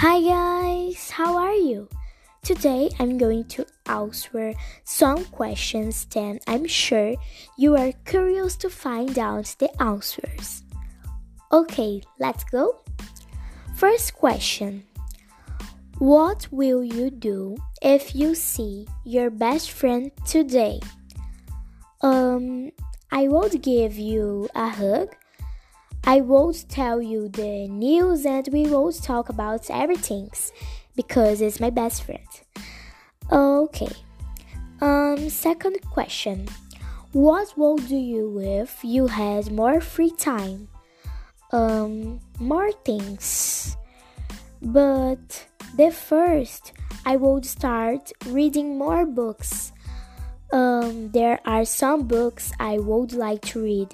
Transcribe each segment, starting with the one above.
Hi guys, how are you? Today I'm going to answer some questions that I'm sure you are curious to find out the answers. Okay, let's go. First question What will you do if you see your best friend today? Um, I would give you a hug I won't tell you the news and we won't talk about everything because it's my best friend. Okay. Um second question. What would do you if you had more free time? Um more things. But the first I would start reading more books. Um there are some books I would like to read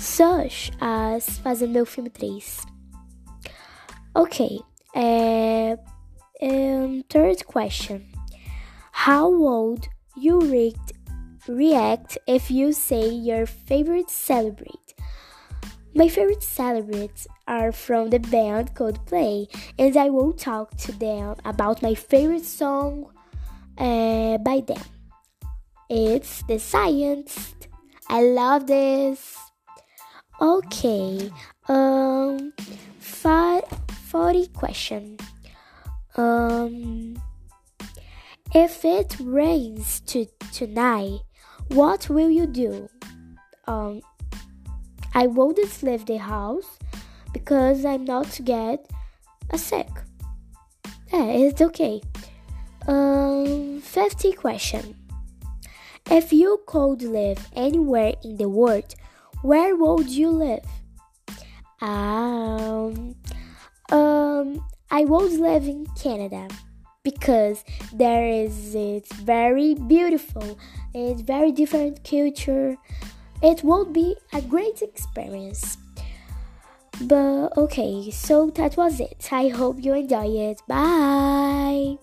such as fazendo meu filme 3. Okay, uh, um, third question. How would you re react if you say your favorite celebrate? My favorite celebrates are from the band Coldplay, and I will talk to them about my favorite song uh, by them. It's The Science. I love this. Okay. Um, 40 question. Um, if it rains to, tonight, what will you do? Um, I wouldn't leave the house because I'm not get a sick. Yeah, it's okay. Um, 50 question. If you could live anywhere in the world, where would you live? Um, um, I would live in Canada because there is it's very beautiful. It's very different culture. It would be a great experience. But okay, so that was it. I hope you enjoy it. Bye.